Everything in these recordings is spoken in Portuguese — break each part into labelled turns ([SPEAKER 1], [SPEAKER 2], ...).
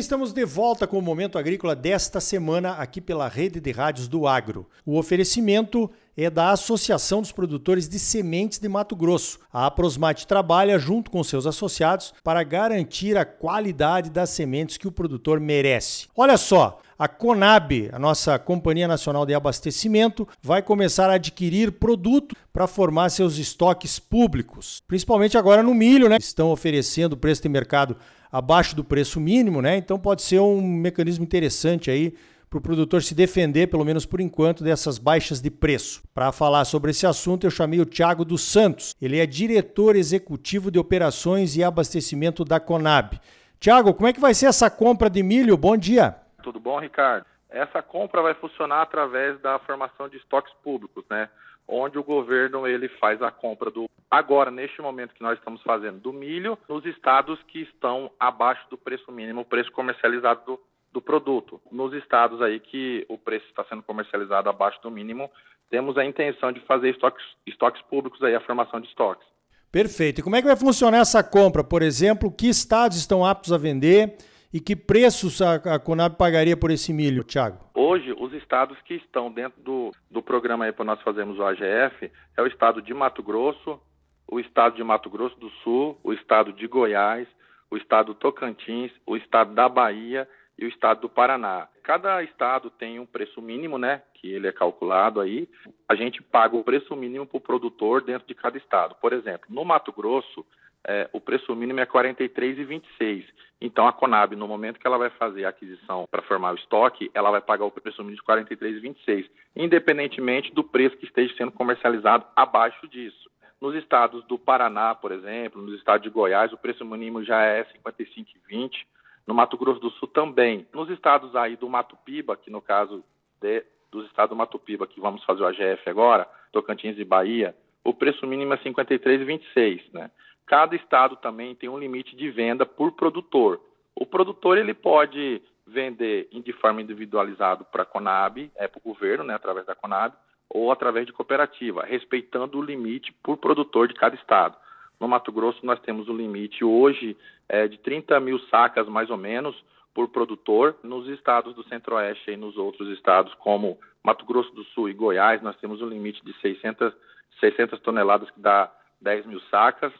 [SPEAKER 1] estamos de volta com o Momento Agrícola desta semana aqui pela Rede de Rádios do Agro. O oferecimento é da Associação dos Produtores de Sementes de Mato Grosso. A Aprosmate trabalha junto com seus associados para garantir a qualidade das sementes que o produtor merece. Olha só, a Conab, a nossa Companhia Nacional de Abastecimento, vai começar a adquirir produto para formar seus estoques públicos, principalmente agora no milho, né? Estão oferecendo preço de mercado abaixo do preço mínimo, né? Então pode ser um mecanismo interessante aí para o produtor se defender, pelo menos por enquanto, dessas baixas de preço. Para falar sobre esse assunto, eu chamei o Tiago dos Santos. Ele é diretor executivo de operações e abastecimento da Conab. Tiago, como é que vai ser essa compra de milho? Bom dia.
[SPEAKER 2] Tudo bom, Ricardo? Essa compra vai funcionar através da formação de estoques públicos, né? Onde o governo ele faz a compra do agora neste momento que nós estamos fazendo do milho nos estados que estão abaixo do preço mínimo, preço comercializado do, do produto. Nos estados aí que o preço está sendo comercializado abaixo do mínimo, temos a intenção de fazer estoques, estoques públicos aí, a formação de estoques.
[SPEAKER 1] Perfeito. E como é que vai funcionar essa compra? Por exemplo, que estados estão aptos a vender? E que preços a, a Conab pagaria por esse milho, Thiago?
[SPEAKER 2] Hoje, os estados que estão dentro do, do programa aí para nós fazermos o AGF é o estado de Mato Grosso, o estado de Mato Grosso do Sul, o estado de Goiás, o estado do Tocantins, o estado da Bahia e o estado do Paraná. Cada estado tem um preço mínimo, né, que ele é calculado aí. A gente paga o preço mínimo para o produtor dentro de cada estado. Por exemplo, no Mato Grosso, é, o preço mínimo é 43,26. Então a Conab, no momento que ela vai fazer a aquisição para formar o estoque, ela vai pagar o preço mínimo de 43,26, independentemente do preço que esteja sendo comercializado abaixo disso. Nos estados do Paraná, por exemplo, nos estados de Goiás, o preço mínimo já é 55,20. No Mato Grosso do Sul também. Nos estados aí do Mato Piba, que no caso de, dos estados do Mato Piba, que vamos fazer o AGF agora, Tocantins e Bahia, o preço mínimo é 53,26, né? Cada estado também tem um limite de venda por produtor. O produtor ele pode vender de forma individualizada para a Conab, é para o governo, né, através da Conab, ou através de cooperativa, respeitando o limite por produtor de cada estado. No Mato Grosso nós temos o um limite hoje é, de 30 mil sacas mais ou menos por produtor. Nos estados do Centro-Oeste e nos outros estados, como Mato Grosso do Sul e Goiás, nós temos um limite de 600, 600 toneladas que dá 10 mil sacas.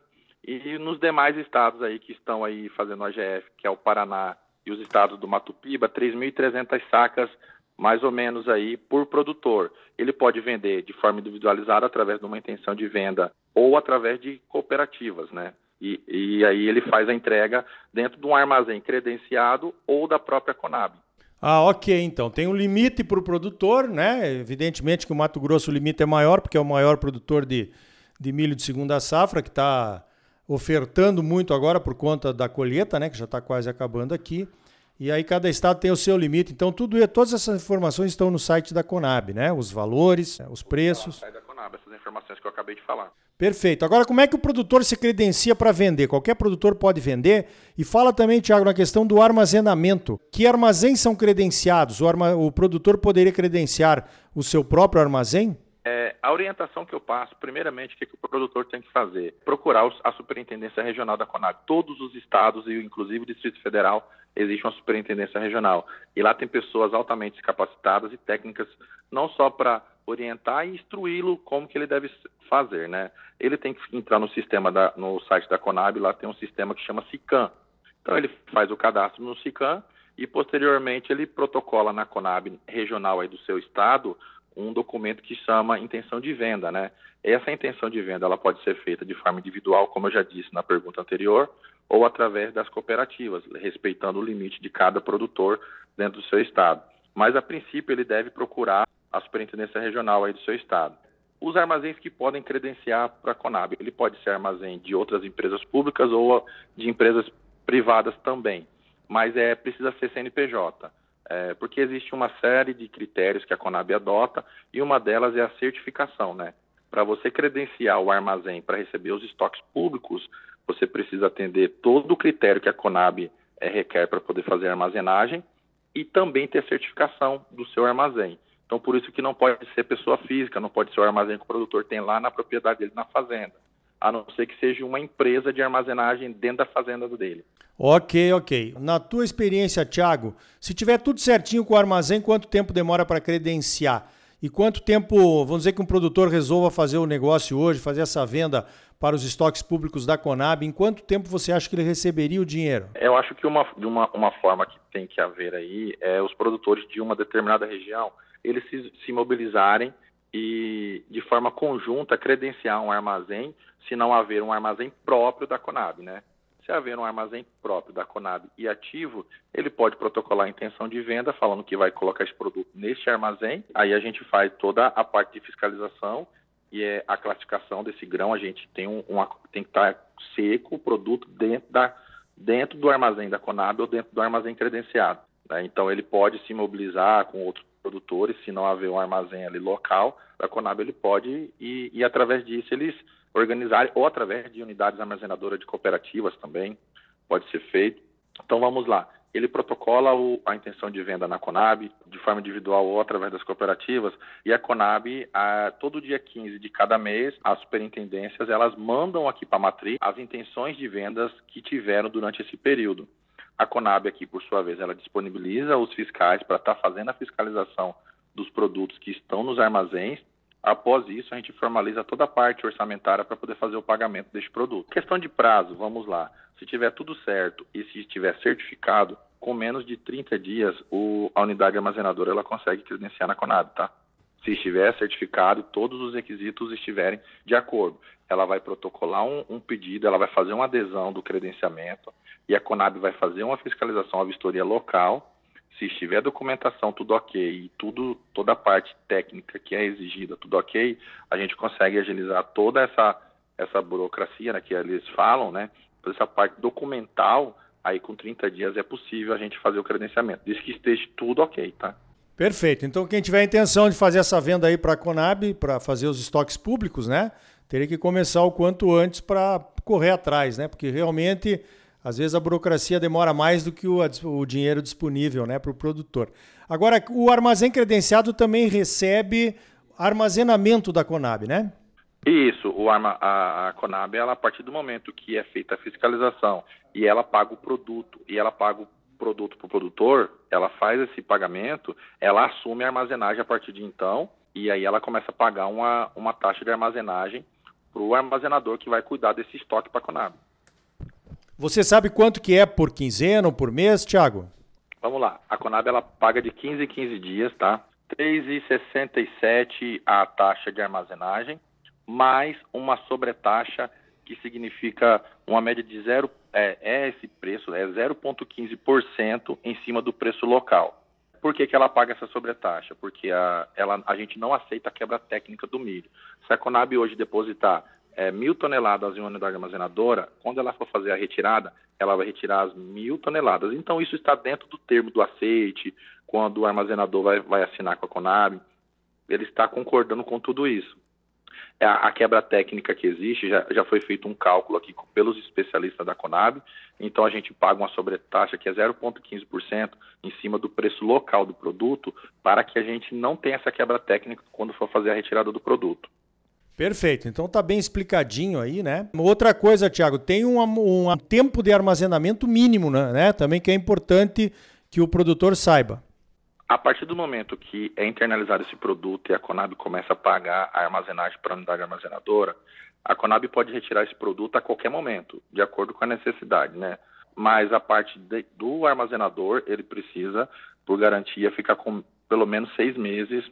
[SPEAKER 2] E nos demais estados aí que estão aí fazendo AGF, que é o Paraná e os estados do Mato Piba, 3.300 sacas mais ou menos aí por produtor. Ele pode vender de forma individualizada através de uma intenção de venda ou através de cooperativas, né? E, e aí ele faz a entrega dentro de um armazém credenciado ou da própria Conab.
[SPEAKER 1] Ah, ok, então. Tem um limite para o produtor, né? Evidentemente que o Mato Grosso o limite é maior, porque é o maior produtor de, de milho de segunda safra, que está ofertando muito agora por conta da colheita, né, que já está quase acabando aqui. E aí cada estado tem o seu limite. Então tudo todas essas informações estão no site da Conab, né? Os valores, os preços.
[SPEAKER 2] da Conab, essas informações que eu acabei de falar.
[SPEAKER 1] Perfeito. Agora, como é que o produtor se credencia para vender? Qualquer produtor pode vender. E fala também, Tiago, na questão do armazenamento. Que armazéns são credenciados? O, arma... o produtor poderia credenciar o seu próprio armazém?
[SPEAKER 2] É, a orientação que eu passo, primeiramente, o que, que, o produtor tem que fazer? Procurar a Superintendência Regional da Conab. Todos os estados, e inclusive o Distrito Federal, existe uma Superintendência Regional. E lá tem pessoas altamente capacitadas e técnicas, não só para orientar e instruí-lo como que ele deve fazer, né? Ele tem que entrar no sistema, da, no site da Conab, lá tem um sistema que chama SICAM. Então ele faz o cadastro no SICAM e posteriormente ele protocola na Conab regional aí do seu estado um documento que chama intenção de venda, né? Essa intenção de venda ela pode ser feita de forma individual, como eu já disse na pergunta anterior, ou através das cooperativas, respeitando o limite de cada produtor dentro do seu estado. Mas a princípio ele deve procurar a superintendência regional aí do seu estado. Os armazéns que podem credenciar para a Conab, ele pode ser armazém de outras empresas públicas ou de empresas privadas também, mas é precisa ser CNPJ é, porque existe uma série de critérios que a Conab adota e uma delas é a certificação, né? Para você credenciar o armazém para receber os estoques públicos, você precisa atender todo o critério que a Conab é, requer para poder fazer a armazenagem e também ter certificação do seu armazém. Então, por isso que não pode ser pessoa física, não pode ser o armazém que o produtor tem lá na propriedade dele, na fazenda. a não ser que seja uma empresa de armazenagem dentro da fazenda dele.
[SPEAKER 1] Ok, ok. Na tua experiência, Thiago, se tiver tudo certinho com o armazém, quanto tempo demora para credenciar? E quanto tempo, vamos dizer que um produtor resolva fazer o negócio hoje, fazer essa venda para os estoques públicos da Conab, em quanto tempo você acha que ele receberia o dinheiro?
[SPEAKER 2] Eu acho que uma, uma, uma forma que tem que haver aí é os produtores de uma determinada região, eles se, se mobilizarem e, de forma conjunta, credenciar um armazém, se não haver um armazém próprio da Conab, né? Se haver um armazém próprio da Conab e ativo, ele pode protocolar a intenção de venda, falando que vai colocar esse produto neste armazém. Aí a gente faz toda a parte de fiscalização e é a classificação desse grão. A gente tem, um, uma, tem que estar seco o produto dentro, da, dentro do armazém da Conab ou dentro do armazém credenciado. Né? Então ele pode se mobilizar com outros produtores, se não haver um armazém ali local da Conab, ele pode e, e através disso eles organizarem, ou através de unidades armazenadoras de cooperativas também, pode ser feito. Então vamos lá. Ele protocola o, a intenção de venda na Conab, de forma individual ou através das cooperativas, e a Conab, a, todo dia 15 de cada mês, as superintendências elas mandam aqui para a matriz as intenções de vendas que tiveram durante esse período. A Conab aqui, por sua vez, ela disponibiliza os fiscais para estar tá fazendo a fiscalização dos produtos que estão nos armazéns Após isso, a gente formaliza toda a parte orçamentária para poder fazer o pagamento deste produto. Questão de prazo, vamos lá. Se tiver tudo certo e se estiver certificado, com menos de 30 dias, o, a unidade armazenadora ela consegue credenciar na Conab, tá? Se estiver certificado todos os requisitos estiverem de acordo. Ela vai protocolar um, um pedido, ela vai fazer uma adesão do credenciamento e a Conab vai fazer uma fiscalização, a vistoria local se estiver documentação tudo ok e tudo, toda a parte técnica que é exigida tudo ok, a gente consegue agilizar toda essa, essa burocracia né, que eles falam, né? Toda essa parte documental, aí com 30 dias é possível a gente fazer o credenciamento. Diz que esteja tudo ok, tá?
[SPEAKER 1] Perfeito. Então, quem tiver a intenção de fazer essa venda aí para a Conab, para fazer os estoques públicos, né? Teria que começar o quanto antes para correr atrás, né? Porque realmente às vezes a burocracia demora mais do que o, o dinheiro disponível né, para o produtor. Agora, o armazém credenciado também recebe armazenamento da Conab, né?
[SPEAKER 2] Isso, o arma, a, a, Conab, ela, a partir do momento que é feita a fiscalização e ela paga o produto, e ela paga o produto para o produtor, ela faz esse pagamento, ela assume a armazenagem a partir de então, e aí ela começa a pagar uma, uma taxa de armazenagem para o armazenador que vai cuidar desse estoque para a Conab.
[SPEAKER 1] Você sabe quanto que é por quinzena ou por mês, Thiago?
[SPEAKER 2] Vamos lá. A Conab ela paga de 15 em 15 dias, tá? 3,67 a taxa de armazenagem, mais uma sobretaxa que significa uma média de zero, é, é esse preço, é 0,15% em cima do preço local. Por que, que ela paga essa sobretaxa? Porque a, ela, a gente não aceita a quebra técnica do milho. Se a Conab hoje depositar é, mil toneladas em uma unidade armazenadora, quando ela for fazer a retirada, ela vai retirar as mil toneladas. Então, isso está dentro do termo do aceite, quando o armazenador vai, vai assinar com a Conab, ele está concordando com tudo isso. É, a, a quebra técnica que existe, já, já foi feito um cálculo aqui pelos especialistas da Conab, então a gente paga uma sobretaxa que é 0,15% em cima do preço local do produto, para que a gente não tenha essa quebra técnica quando for fazer a retirada do produto.
[SPEAKER 1] Perfeito. Então tá bem explicadinho aí, né? Outra coisa, Tiago, tem um, um, tempo de armazenamento mínimo, né? né? Também que é importante que o produtor saiba.
[SPEAKER 2] A partir do momento que é internalizado esse produto e a Conab começa a pagar a armazenagem para a unidade armazenadora, a Conab pode retirar esse produto a qualquer momento, de acordo com a necessidade, né? Mas a parte de, do armazenador, ele precisa, por garantia, ficar com pelo menos seis meses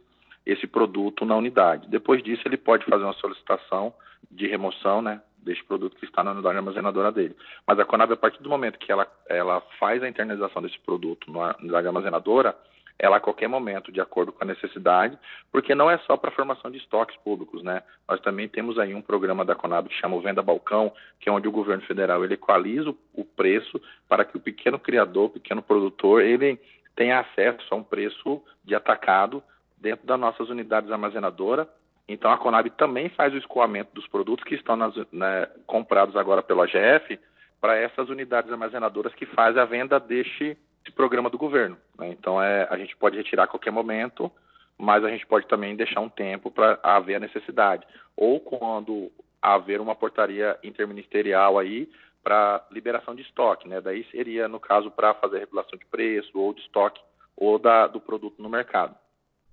[SPEAKER 2] esse produto na unidade. Depois disso, ele pode fazer uma solicitação de remoção, né, desse produto que está na unidade armazenadora dele. Mas a Conab, a partir do momento que ela, ela faz a internalização desse produto na unidade armazenadora, ela a qualquer momento, de acordo com a necessidade, porque não é só para formação de estoques públicos, né? Nós também temos aí um programa da Conab que chama Venda Balcão, que é onde o governo federal ele equaliza o preço para que o pequeno criador, o pequeno produtor, ele tenha acesso a um preço de atacado dentro das nossas unidades armazenadoras. Então, a Conab também faz o escoamento dos produtos que estão nas, né, comprados agora pela GF para essas unidades armazenadoras que fazem a venda deste programa do governo. Né? Então, é, a gente pode retirar a qualquer momento, mas a gente pode também deixar um tempo para haver a necessidade. Ou quando haver uma portaria interministerial aí para liberação de estoque, né? Daí seria, no caso, para fazer regulação de preço ou de estoque ou da, do produto no mercado.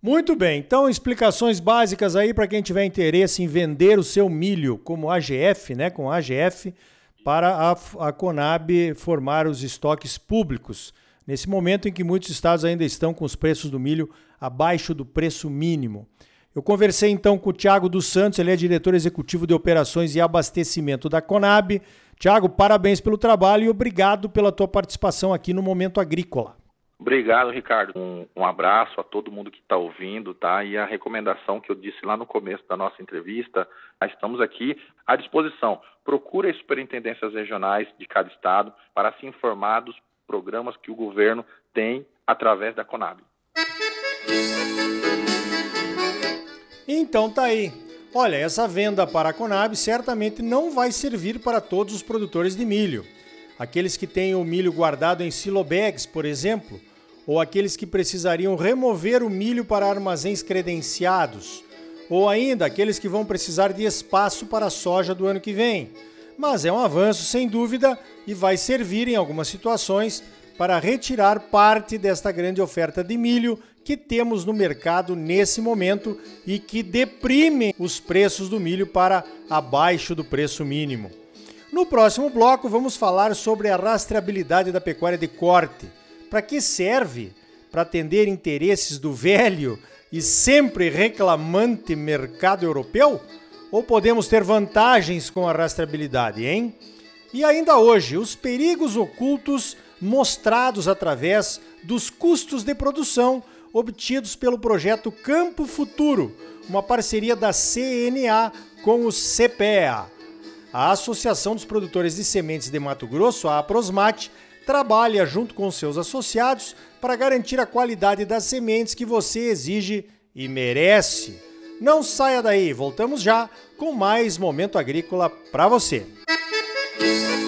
[SPEAKER 1] Muito bem, então explicações básicas aí para quem tiver interesse em vender o seu milho como AGF, né, com AGF, para a, a Conab formar os estoques públicos, nesse momento em que muitos estados ainda estão com os preços do milho abaixo do preço mínimo. Eu conversei então com o Tiago dos Santos, ele é diretor executivo de operações e abastecimento da Conab. Tiago, parabéns pelo trabalho e obrigado pela tua participação aqui no Momento Agrícola.
[SPEAKER 2] Obrigado, Ricardo. Um, um abraço a todo mundo que está ouvindo, tá? E a recomendação que eu disse lá no começo da nossa entrevista, nós estamos aqui à disposição. Procure as superintendências regionais de cada estado para se informar dos programas que o governo tem através da Conab.
[SPEAKER 1] Então tá aí. Olha, essa venda para a Conab certamente não vai servir para todos os produtores de milho. Aqueles que têm o milho guardado em silobags, por exemplo, ou aqueles que precisariam remover o milho para armazéns credenciados, ou ainda aqueles que vão precisar de espaço para a soja do ano que vem. Mas é um avanço sem dúvida e vai servir em algumas situações para retirar parte desta grande oferta de milho que temos no mercado nesse momento e que deprime os preços do milho para abaixo do preço mínimo. No próximo bloco, vamos falar sobre a rastreabilidade da pecuária de corte. Para que serve? Para atender interesses do velho e sempre reclamante mercado europeu? Ou podemos ter vantagens com a rastreabilidade, hein? E ainda hoje, os perigos ocultos mostrados através dos custos de produção obtidos pelo projeto Campo Futuro, uma parceria da CNA com o CPEA. A Associação dos Produtores de Sementes de Mato Grosso, a Aprosmate, trabalha junto com seus associados para garantir a qualidade das sementes que você exige e merece. Não saia daí, voltamos já com mais momento agrícola para você. Música